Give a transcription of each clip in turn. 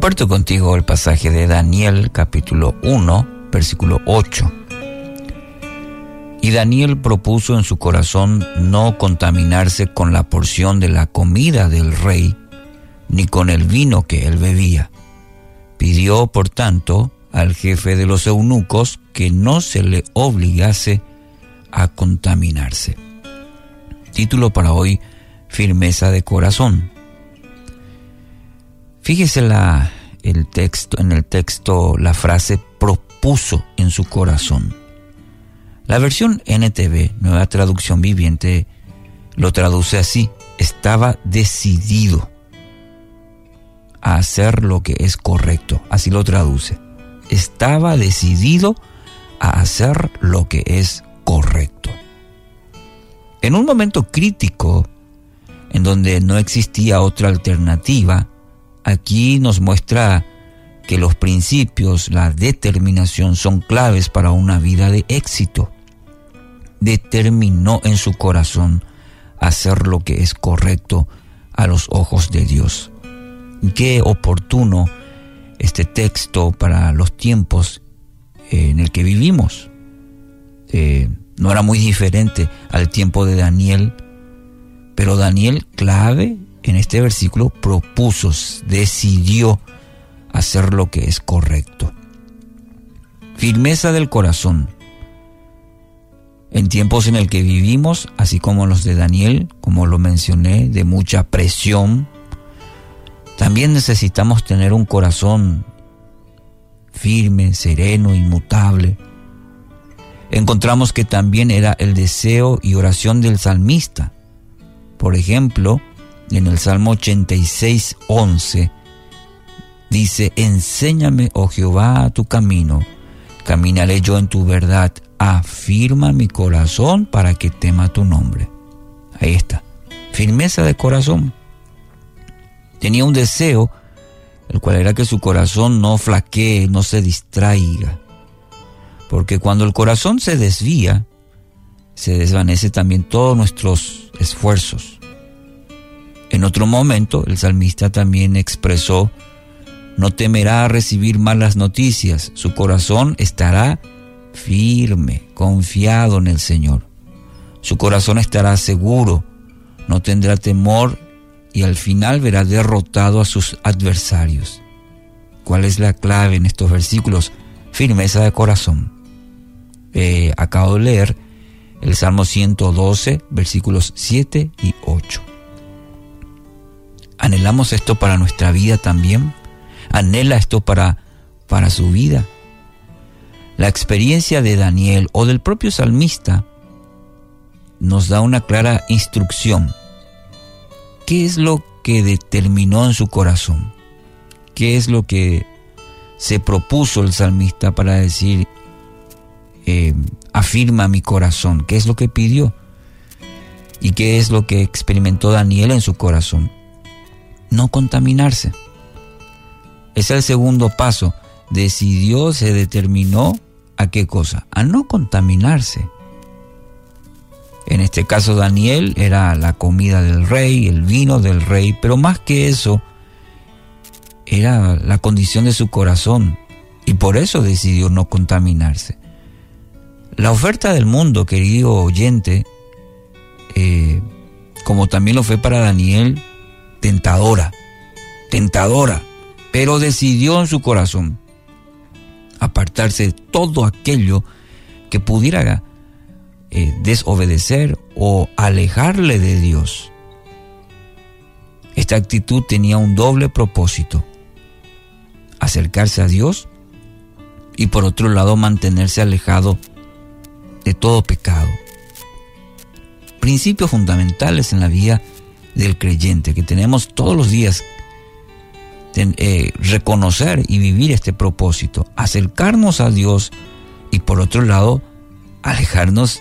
Comparto contigo el pasaje de Daniel capítulo 1, versículo 8. Y Daniel propuso en su corazón no contaminarse con la porción de la comida del rey, ni con el vino que él bebía. Pidió, por tanto, al jefe de los eunucos que no se le obligase a contaminarse. Título para hoy, Firmeza de Corazón. Fíjese la, el texto, en el texto la frase propuso en su corazón. La versión NTV, Nueva Traducción Viviente, lo traduce así, estaba decidido a hacer lo que es correcto, así lo traduce. Estaba decidido a hacer lo que es correcto. En un momento crítico, en donde no existía otra alternativa, aquí nos muestra que los principios, la determinación son claves para una vida de éxito. Determinó en su corazón hacer lo que es correcto a los ojos de Dios. Qué oportuno este texto para los tiempos en el que vivimos. Eh, no era muy diferente al tiempo de Daniel, pero Daniel clave en este versículo propuso, decidió hacer lo que es correcto. Firmeza del corazón. En tiempos en el que vivimos, así como los de Daniel, como lo mencioné, de mucha presión, también necesitamos tener un corazón firme, sereno, inmutable. Encontramos que también era el deseo y oración del salmista. Por ejemplo, en el Salmo 86, 11, dice, enséñame, oh Jehová, tu camino, caminaré yo en tu verdad, afirma mi corazón para que tema tu nombre. Ahí está, firmeza de corazón. Tenía un deseo, el cual era que su corazón no flaquee, no se distraiga. Porque cuando el corazón se desvía, se desvanece también todos nuestros esfuerzos. En otro momento, el salmista también expresó, no temerá recibir malas noticias, su corazón estará firme, confiado en el Señor. Su corazón estará seguro, no tendrá temor y al final verá derrotado a sus adversarios. ¿Cuál es la clave en estos versículos? Firmeza de corazón. Eh, acabo de leer el Salmo 112, versículos 7 y 8. ¿Anhelamos esto para nuestra vida también? ¿Anhela esto para, para su vida? La experiencia de Daniel o del propio salmista nos da una clara instrucción. ¿Qué es lo que determinó en su corazón? ¿Qué es lo que se propuso el salmista para decir, eh, afirma mi corazón? ¿Qué es lo que pidió? ¿Y qué es lo que experimentó Daniel en su corazón? No contaminarse. Es el segundo paso. Decidió, se determinó a qué cosa? A no contaminarse. En este caso Daniel era la comida del rey, el vino del rey, pero más que eso, era la condición de su corazón y por eso decidió no contaminarse. La oferta del mundo, querido oyente, eh, como también lo fue para Daniel, tentadora, tentadora, pero decidió en su corazón apartarse de todo aquello que pudiera eh, desobedecer o alejarle de Dios. Esta actitud tenía un doble propósito, acercarse a Dios y por otro lado mantenerse alejado de todo pecado. Principios fundamentales en la vida del creyente, que tenemos todos los días eh, reconocer y vivir este propósito, acercarnos a Dios y por otro lado, alejarnos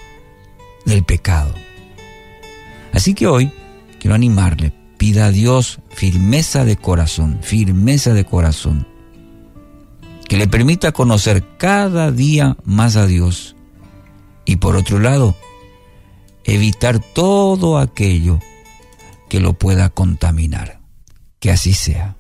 del pecado. Así que hoy quiero animarle, pida a Dios firmeza de corazón, firmeza de corazón, que le permita conocer cada día más a Dios y por otro lado, evitar todo aquello que lo pueda contaminar. Que así sea.